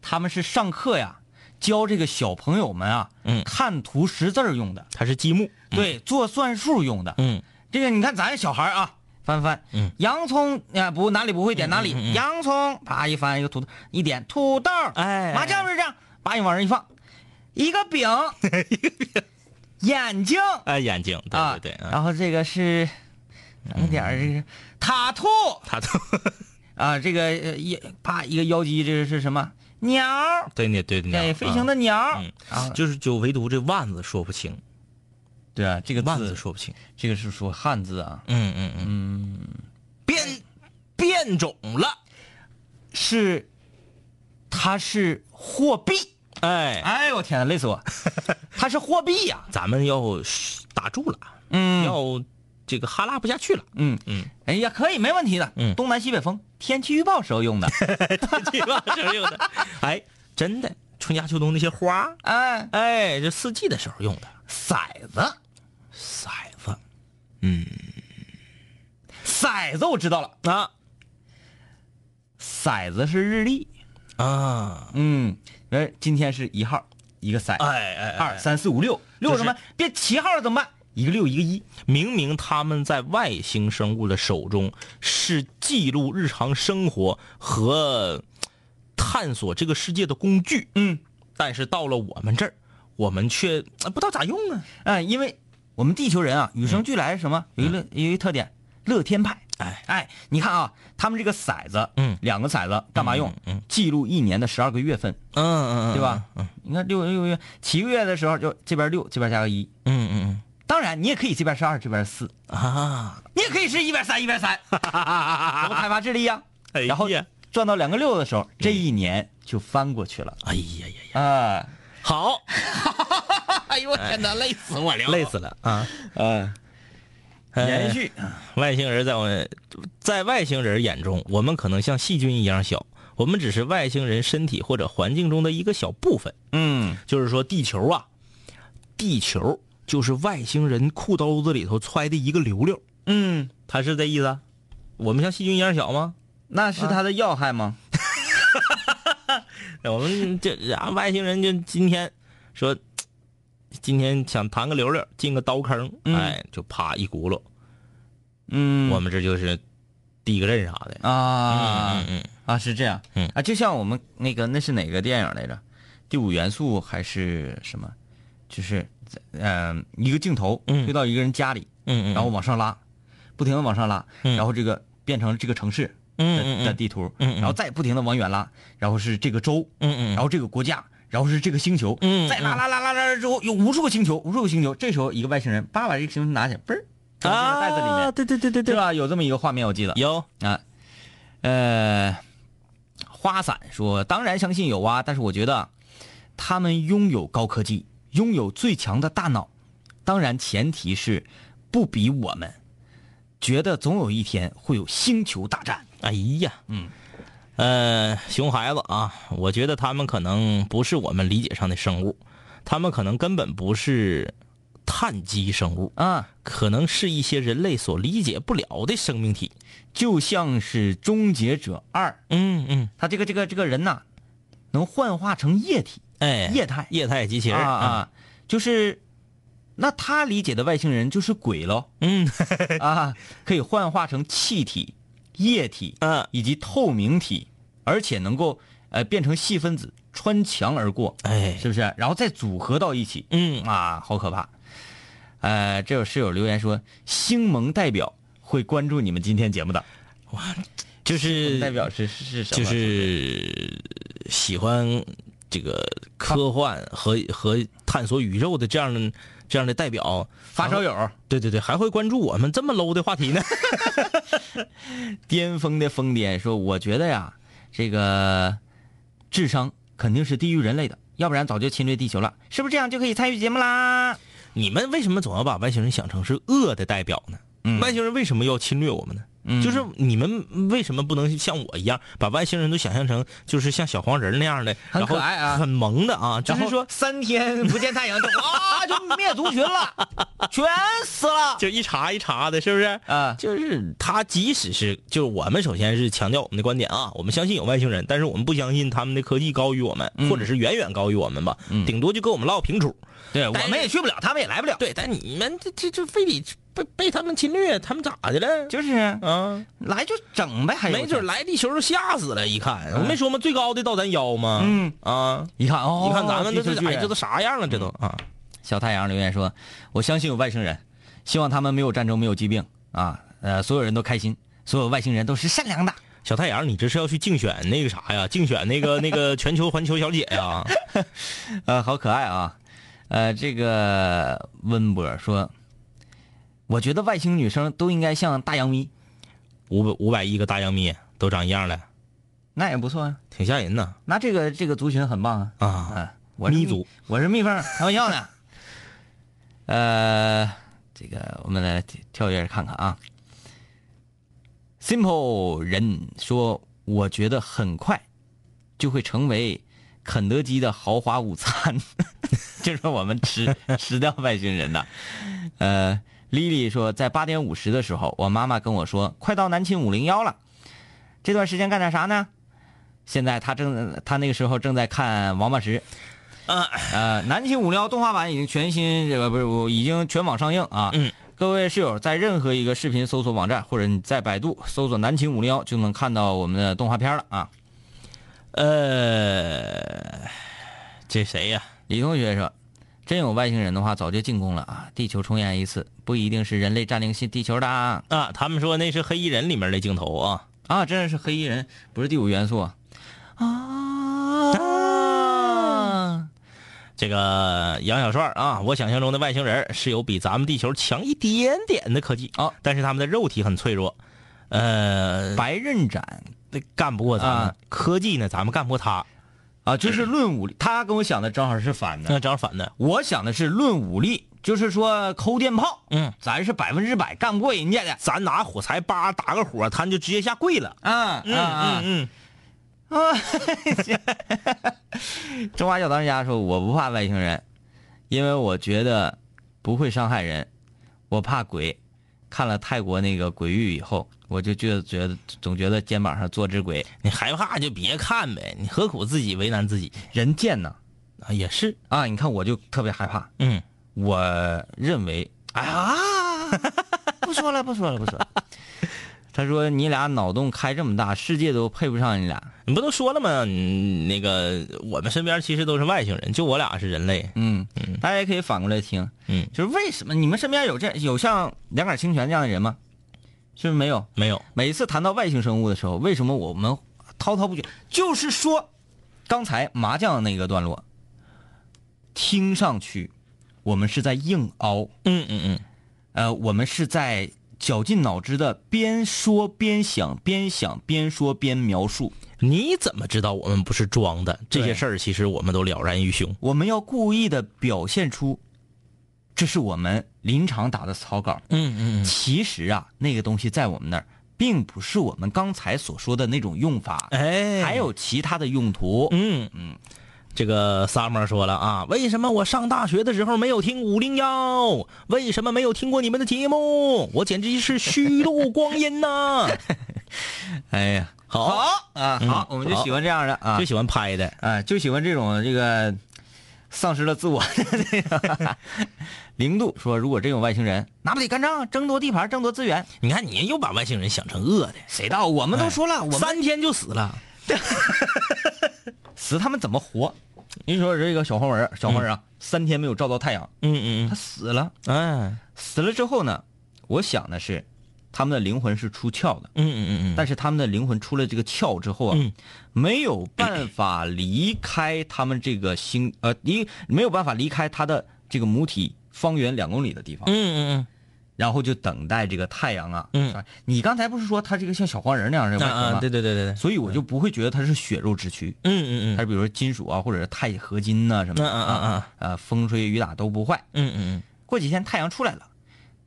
他们是上课呀，教这个小朋友们啊，嗯看图识字儿用的，它是积木。对，做算术用的。嗯这个你看咱小孩啊，翻翻，嗯，洋葱啊不哪里不会点哪里，嗯嗯嗯洋葱啪一翻一个土豆，一点土豆，哎麻将是这样，把你往上一放，一个饼，一个饼，眼睛。哎，眼睛，对啊，对对，嗯然后这个是整点儿这个塔兔。塔兔，啊，这个呃一啪一个妖姬，这个是什么？鸟？对对对对，对，飞行的鸟啊，就是就唯独这万字说不清，对啊，这个万字字说不清。这个是说汉字啊，嗯嗯。嗯，变变种了，是，它是货币。哎，哎呦我天呐，累死我！它是货币呀、咱们要打住了，嗯要这个哈拉不下去了。嗯嗯，哎呀，可以，没问题的。嗯东南西北风，天气预报时候用的。天气预报时候用的，哎，真的，春夏秋冬那些花，哎，哎，这四季的时候用的骰子，骰子，嗯骰子我知道了，啊骰子是日历。啊，嗯，呃，今天是一号，一个三。哎哎二三四五六，六什么？变七号了怎么办？一个六，一个一。明明他们在外星生物的手中是记录日常生活和探索这个世界的工具，嗯，但是到了我们这儿，我们却呃不知道咋用啊。哎，因为我们地球人啊，与生俱来是什么？有一个有一个特点，乐天派。哎哎，你看啊，他们这个骰子，嗯两个骰子干嘛用？嗯嗯记录一年的十二个月份，嗯嗯嗯对吧？嗯你看六六月七个月的时候，就这边六，这边加个一。嗯嗯嗯当然，你也可以这边是二，这边是四，嗯啊，你也可以是一百三一百三，怎么开发智力呀？哎呀然后转到两个六的时候，这一年就翻过去了。哎呀呀呀，啊，好，哎呦我天哪，累死我了 累死了啊！啊！延续，外星人在我在外星人眼中，我们可能像细菌一样小，我们只是外星人身体或者环境中的一个小部分。嗯，就是说，地球啊，地球就是外星人裤兜子里头揣的一个溜溜，嗯，他是这意思啊？我们像细菌一样小吗？那是他的要害吗？我们这啊，外星人就今天说，今天想弹个溜溜，进个刀坑，嗯。哎，就啪一轱辘。嗯。我们这就是第一个阵啥的。啊，嗯嗯啊，是这样，嗯。啊，就像我们那个那是哪个电影来着？第五元素还是什么？就是嗯、呃一个镜头嗯。推到一个人家里，嗯嗯，然后往上拉，不停的往上拉，嗯。然后这个变成这个城市的、地图，然后再不停的往远拉，然后是这个州，嗯嗯，然后这个国家，然后是这个星球，嗯再拉拉拉拉拉之后有无数个星球，无数个星球，这时候一个外星人叭把这个星球拿起来，嘣儿，装进了袋子里面，啊对对对对对，对吧？有这么一个画面，我记得有，啊，呃，花伞说，当然相信有啊，但是我觉得他们拥有高科技，拥有最强的大脑，当然前提是不比我们。觉得总有一天会有星球大战。哎呀，嗯，呃，熊孩子啊，我觉得他们可能不是我们理解上的生物，他们可能根本不是碳基生物，啊，可能是一些人类所理解不了的生命体。就像是《终结者二》，嗯嗯，他这个这个这个人呐，能幻化成液体、哎，液态。液态机器人啊啊，就是，那他理解的外星人就是鬼喽嗯。啊，可以幻化成气体、液体嗯，以及透明体，而且能够呃变成细分子穿墙而过，哎，是不是？然后再组合到一起，嗯啊，好可怕。呃，这有室友留言说，星盟代表会关注你们今天节目的，哇就是代表是是是什么？就是喜欢这个科幻和和探索宇宙的这样的这样的代表发烧友。对对对，还会关注我们这么 low 的话题呢。巅峰的疯癫说：“我觉得呀，这个智商肯定是低于人类的，要不然早就侵略地球了，是不是这样就可以参与节目啦？你们为什么总要把外星人想成是恶的代表呢？嗯外星人为什么要侵略我们呢？嗯就是你们为什么不能像我一样，把外星人都想象成就是像小黄人那样的，很然后可爱啊很萌的啊？就就是是说说三天不见太阳就 啊就灭族群了，全死了 就一茬一茬的，是不是？啊！就是他，即使是就是我们首先是强调我们的观点啊，我们相信有外星人，但是我们不相信他们的科技高于我们，或者是远远高于我们吧，嗯顶多就跟我们唠平处。对，我们也去不了，他们也来不了。对，但你们这这这非得被被他们侵略，他们咋的了？就是啊啊，来就整呗，还没准来地球就吓死了。一看，我没说吗？最高的到咱腰吗？嗯啊，一看哦，你看咱们这这哎，这都啥样了？这都啊，小太阳留言说：“我相信有外星人，希望他们没有战争，没有疾病啊，呃，所有人都开心，所有外星人都是善良的。小太阳，你这是要去竞选那个啥呀？竞选那个 那个全球环球小姐呀？呃，好可爱啊！呃，这个温博说，我觉得外星女生都应该像大洋咪，五百五百亿个大洋咪都长一样的，那也不错啊。挺吓人呐那这个这个族群很棒啊。啊！啊，我是咪族，我是蜜蜂，开玩笑呢。呃，这个我们来跳跳跃看看啊。Simple 人说，我觉得很快就会成为肯德基的豪华午餐，就是我们吃 吃掉外星人的。呃，Lily 说，在八点五十的时候，我妈妈跟我说，快到南秦五零幺了，这段时间干点啥呢？现在她正她那个时候正在看《王八石》。啊，呃，南秦五零幺动画版已经全新，这个不是我已经全网上映啊。嗯，各位室友在任何一个视频搜索网站或者你在百度搜索“南秦五零幺”就能看到我们的动画片了啊。呃，这谁呀？李同学说，真有外星人的话，早就进攻了啊！地球重演一次，不一定是人类占领新地球的啊！啊，他们说那是黑衣人里面的镜头啊。啊，真的是黑衣人，不是第五元素啊！啊，这个杨小帅啊，我想象中的外星人是有比咱们地球强一点点的科技啊但是他们的肉体很脆弱，呃，白刃斩干不过咱们。啊科技呢，咱们干不过他，啊，就是论武力，他跟我想的正好是反的。那正好反的。我想的是论武力，就是说抠电炮，嗯，咱是百分之百干不过人家的。咱拿火柴叭打个火，他就直接下跪了。啊嗯嗯嗯，中华小当家说：“我不怕外星人，因为我觉得不会伤害人，我怕鬼。看了泰国那个鬼域以后，我就觉得觉得总觉得肩膀上坐只鬼，你害怕就别看呗，你何苦自己为难自己人贱呢啊？也是，啊！你看我就特别害怕，嗯，我认为啊，不说了，不说了，不说了。他说你俩脑洞开这么大，世界都配不上你俩。你不都说了吗？嗯，那个我们身边其实都是外星人，就我俩是人类。嗯，大家也可以反过来听，嗯，就是为什么你们身边有这有像两杆清泉这样的人吗？是不是没有？没有，每一次谈到外星生物的时候，为什么我们滔滔不绝？就是说，刚才麻将那个段落，听上去我们是在硬凹，嗯嗯嗯，呃，我们是在绞尽脑汁的边说边想，边想边说边描述。你怎么知道我们不是装的？这些事儿其实我们都了然于胸。我们要故意的表现出，这是我们临场打的草稿。嗯嗯其实啊，那个东西在我们那儿，并不是我们刚才所说的那种用法，哎，还有其他的用途。嗯嗯，这个 summer 说了啊，为什么我上大学的时候没有听五零幺？为什么没有听过你们的节目？我简直是虚度光阴呐！哎呀，好，啊，嗯好，我们就喜欢这样的啊就，喜欢拍的。啊，就喜欢这种这个丧失了自我的 这个。零度说，如果真有外星人，那不得干仗，争夺地盘，争夺资源？你看，你又把外星人想成恶的，谁道？我们都说了，我们三天就死了。死他们怎么活？你说这个小黄人，小黄人啊，三天没有照到太阳，嗯嗯他死了。嗯嗯，死了之后呢，我想的是，他们的灵魂是出窍的，嗯嗯嗯嗯，但是他们的灵魂出了这个窍之后啊，嗯。没有办法离开他们这个星，呃，离没有办法离开他的这个母体方圆两公里的地方，嗯嗯嗯然后就等待这个太阳啊。嗯。你刚才不是说他这个像小黄人那样的吗？啊啊，对对对对对，所以我就不会觉得它是血肉之躯，嗯嗯嗯。它是比如说金属啊，或者是钛合金呐、什么的嗯嗯嗯。啊，呃，风吹雨打都不坏。嗯嗯嗯。过几天太阳出来了，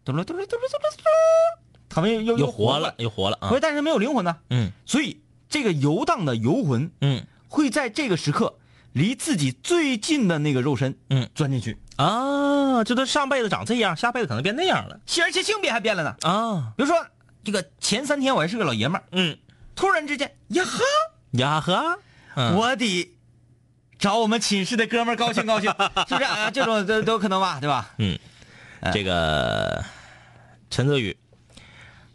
嘟噜嘟噜嘟噜嘟噜嘟噜，他们又又活了，，又活了啊。不是，！但是没有灵魂呢。嗯。所以这个游荡的游魂嗯。会在这个时刻离自己最近的那个肉身，嗯，钻进去，啊，就他上辈子长这样，下辈子可能变那样了而且性别还变了呢。啊。比如说这个前三天我还是个老爷们儿，嗯，突然之间呀哈，呀呵，嗯我得找我们寝室的哥们儿高兴高兴，是不是啊？这种都都有可能吧，对吧？嗯这个陈泽宇，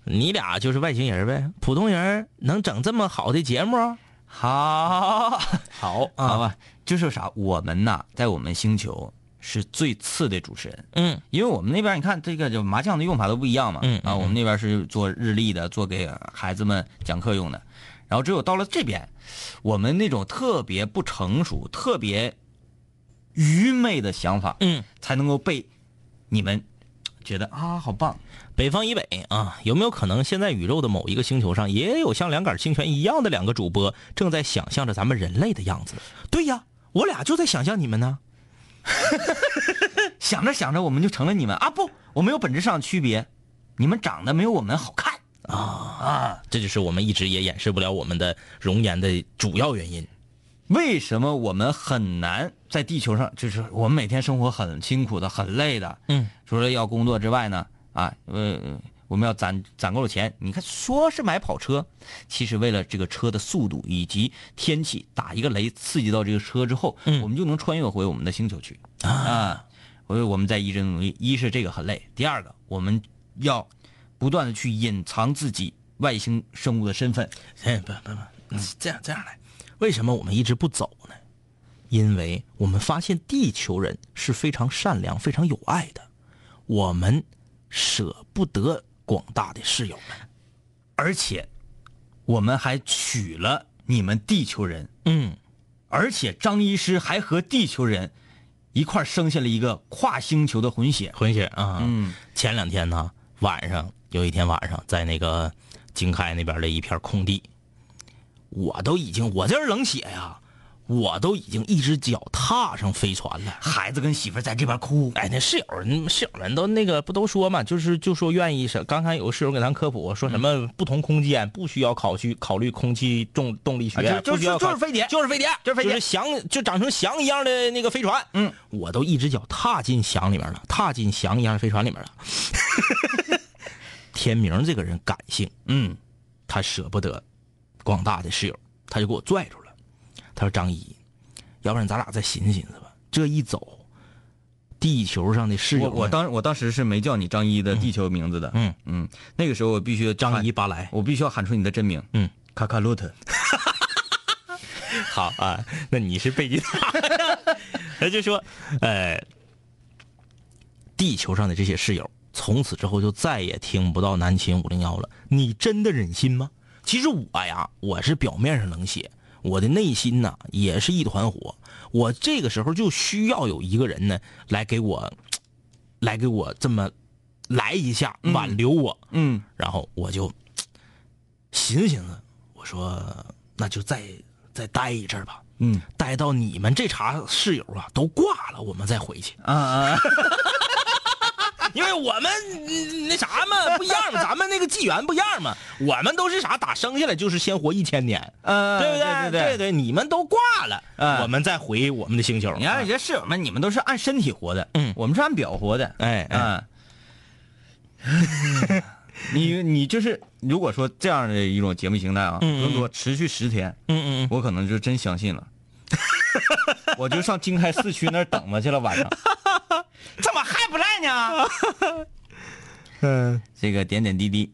你俩就是外星人呗？普通人能整这么好的节目？好，好好，吧，就是啥，我们呐，在我们星球是最次的主持人，嗯。因为我们那边你看这个就麻将的用法都不一样嘛，嗯啊，我们那边是做日历的，做给孩子们讲课用的，然后只有到了这边，我们那种特别不成熟、特别愚昧的想法，嗯，才能够被你们觉得啊，好棒，北方以北啊，有没有可能现在宇宙的某一个星球上也有像两杆清泉一样的两个主播，正在想象着咱们人类的样子？对呀，我俩就在想象你们呢。想着想着我们就成了你们啊！不，我们有本质上的区别，你们长得没有我们好看啊！这就是我们一直也掩饰不了我们的容颜的主要原因。为什么我们很难在地球上？就是我们每天生活很辛苦的、很累的。嗯，除了要工作之外呢，啊，呃，我们要攒攒够了钱。你看，说是买跑车，其实为了这个车的速度以及天气，打一个雷刺激到这个车之后，嗯我们就能穿越回我们的星球去啊。所以我们在一直努力，一是这个很累，第二个我们要不断的去隐藏自己外星生物的身份。哎，不不不，这样这样来，为什么我们一直不走呢？因为我们发现地球人是非常善良、非常有爱的，我们舍不得广大的室友们。而且我们还娶了你们地球人，嗯，而且张医师还和地球人一块生下了一个跨星球的混血。混血啊，嗯，前两天呢，晚上有一天晚上，在那个经开那边的一片空地，我都已经我这是冷血呀，我都已经一只脚踏上飞船了。孩子跟媳妇在这边哭，哎，那室友嗯室友们都那个不都说嘛，就是就说愿意是，刚才有个室友给咱科普说什么不同空间不需要考虑考虑空气重动力学，啊就就不需要考就是飞碟就是飞碟，就是飞碟翔就长成翔一样的那个飞船。嗯，我都一只脚踏进翔里面了，踏进翔一样的飞船里面了。天明这个人感性，嗯，他舍不得广大的室友，他就给我拽住了。他说：“张一，要不然咱俩再寻思寻思吧。这一走，地球上的室友，我我当我当时是没叫你张一的地球名字的，嗯嗯，那个时候我必须张喊一巴莱，我必须要喊出你的真名，嗯，卡卡洛特。好啊，那你是贝吉塔，他就说，呃，地球上的这些室友，从此之后就再也听不到南秦五零幺了。你真的忍心吗？其实我呀，我是表面上冷血，我的内心呐也是一团火。我这个时候就需要有一个人呢，来给我，来给我这么来一下挽留我。嗯，然后我就寻思寻思，我说那就再再待一阵吧，嗯，待到你们这茬室友啊都挂了，我们再回去。啊啊，因为我们嗯那啥嘛不一样嘛，咱们那个纪元不一样嘛，我们都是啥打生下来就是先活一千年，呃，对不对对对你们都挂了，嗯我们再回我们的星球。你看，你这室友们，你们都是按身体活的，嗯我们是按表活的，哎哎啊。你你就是，如果说这样的一种节目形态啊，嗯嗯。如果持续十天，嗯嗯。我可能就真相信了，我就上经开四区那儿等着去了，晚上，不赖呢？嗯，这个点点滴滴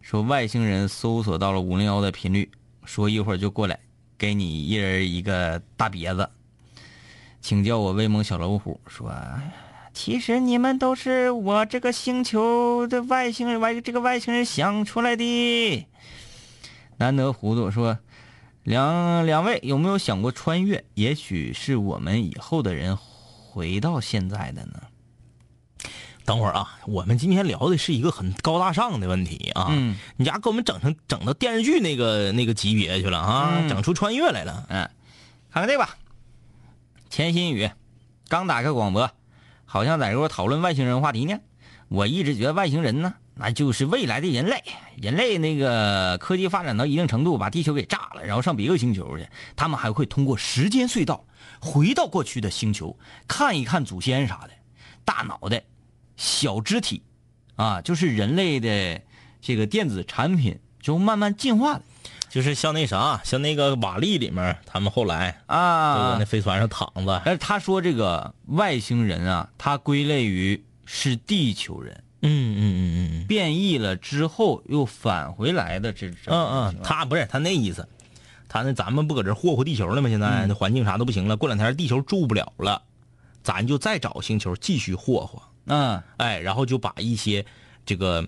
说外星人搜索到了五零幺的频率，说一会儿就过来，给你一人一个大别子，请叫我威猛小老虎。说，其实你们都是我这个星球的外星人，外这个外星人想出来的。难得糊涂说，两两位有没有想过穿越？也许是我们以后的人回到现在的呢？等会儿啊，我们今天聊的是一个很高大上的问题啊，嗯你家给我们整成整到电视剧那个那个级别去了啊，嗯整出穿越来了。嗯，看看这吧。钱新宇刚打开广播，好像在这块讨论外星人话题呢。我一直觉得外星人呢那就是未来的人类。人类那个科技发展到一定程度，把地球给炸了，然后上别个星球去。他们还会通过时间隧道回到过去的星球，看一看祖先啥的，大脑袋、小肢体，啊，就是人类的这个电子产品就慢慢进化的就是像那啥，像那个瓦力里面，他们后来都啊搁那。飞船上躺着。但是他说这个外星人啊，他归类于是地球人。嗯嗯嗯嗯嗯变异了之后又返回来的这这嗯嗯，他不是他那意思，他那咱们不搁这霍霍地球了吗？现在那环境啥都不行了，过两天地球住不了了，咱就再找星球继续霍霍。嗯。哎，然后就把一些这个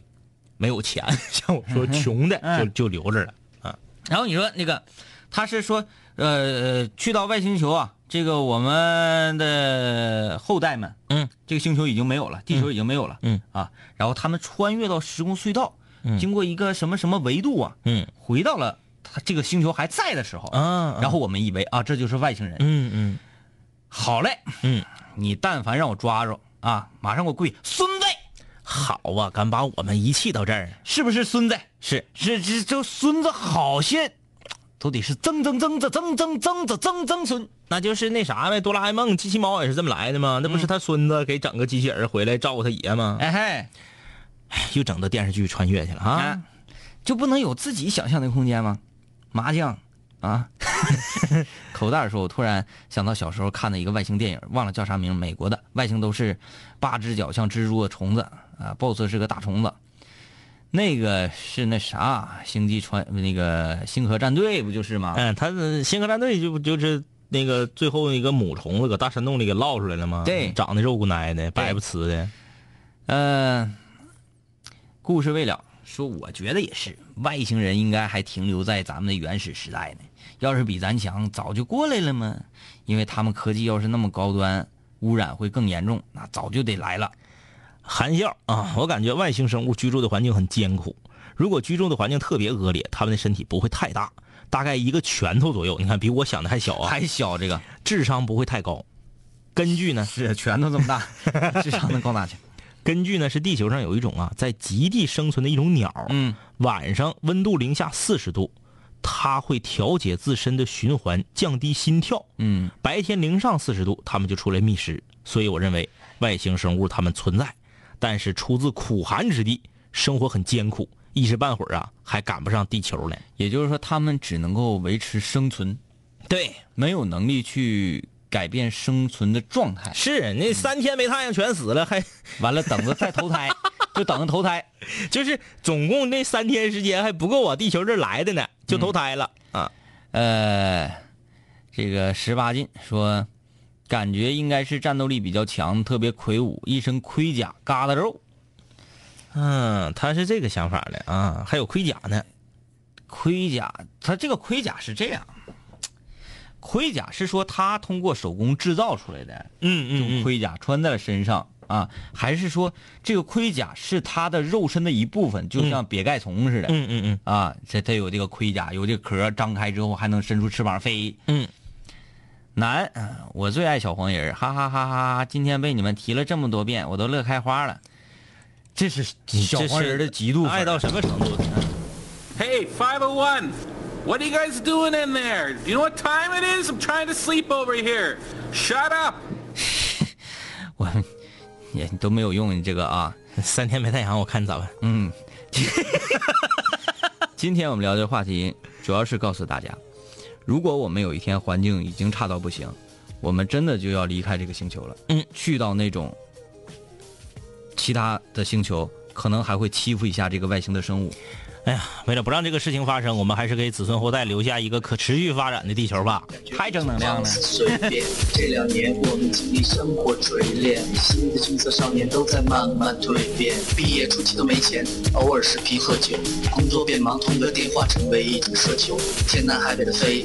没有钱，像我说穷的，嗯就就留着了啊。然后你说那个他是说呃去到外星球啊，这个我们的后代们，嗯，这个星球已经没有了，地球已经没有了，嗯。啊，然后他们穿越到时空隧道，嗯。经过一个什么什么维度啊，嗯。回到了他这个星球还在的时候，嗯然后我们以为啊这就是外星人，嗯嗯。好嘞，嗯，你但凡让我抓着啊，马上给我跪，孙子，好啊，敢把我们遗弃到这儿，是不是孙子？是是这这孙子好些，都得是曾曾曾子曾曾曾子曾曾孙。那就是那啥呗，哆啦 A 梦机器猫也是这么来的吗？那不是他孙子给整个机器人回来照顾他爷吗？哎嘿，又整到电视剧穿越去了啊啊！，就不能有自己想象的空间吗？麻将啊，口袋说，我突然想到小时候看的一个外星电影，忘了叫啥名，美国的，外星都是八只脚像蜘蛛的虫子啊，BOSS 是个大虫子。那个是那啥，星际穿那个星河战队不就是吗？嗯，他的星河战队就不就是那个最后一个母虫子搁大山洞里给捞出来了吗？对长得肉骨奶的，白不呲的。呃，故事未了，说我觉得也是，外星人应该还停留在咱们的原始时代呢。要是比咱强，早就过来了嘛。因为他们科技要是那么高端，污染会更严重，那早就得来了。含笑啊，我感觉外星生物居住的环境很艰苦。如果居住的环境特别恶劣，他们的身体不会太大，大概一个拳头左右。你看，比我想的还小啊，还小这个智商不会太高。根据呢，是拳头这么大，智商能高哪去？根据呢是地球上有一种啊在极地生存的一种鸟，嗯，晚上温度零下四十度，它会调节自身的循环，降低心跳。嗯，白天零上四十度，它们就出来觅食。所以我认为外星生物它们存在，但是出自苦寒之地，生活很艰苦，一时半会儿啊还赶不上地球来。也就是说，它们只能够维持生存，对，没有能力去改变生存的状态。是那三天没太阳全死了，还 完了，等着再投胎，就等着投胎。就是总共那三天时间还不够往地球这来的呢，就投胎了、啊。呃，这个十八禁说，感觉应该是战斗力比较强，特别魁梧，一身盔甲，疙瘩肉。嗯，他是这个想法的啊，还有盔甲呢。盔甲，他这个盔甲是这样，盔甲是说他通过手工制造出来的，嗯嗯盔甲穿在了身上啊，还是说这个盔甲是他的肉身的一部分，就像瘪盖虫似的、嗯嗯嗯啊？这它有这个盔甲，有这个壳，张开之后还能伸出翅膀飞。嗯，男，嗯我最爱小黄人，哈哈哈哈哈！今天被你们提了这么多遍，我都乐开花了。这是小黄人的极度爱到什么程度？Hey, 501! What are you guys doing in there? Do you know what time it is? I'm trying to sleep over here. Shut up! 我也都没有用你这个啊。三天没太阳，我看你咋办？嗯，今天我们聊这个话题，主要是告诉大家，如果我们有一天环境已经差到不行，我们真的就要离开这个星球了，嗯，去到那种其他的星球，可能还会欺负一下这个外星的生物。哎呀，为了不让这个事情发生，我们还是给子孙后代留下一个可持续发展的地球吧。太正能量了。随便。这两年我们经历生活锤炼，新的青涩少年都在慢慢蜕变。毕业初期都没钱，偶尔视频喝酒，工作变忙，通个电话成为一种奢求。天南海北的飞，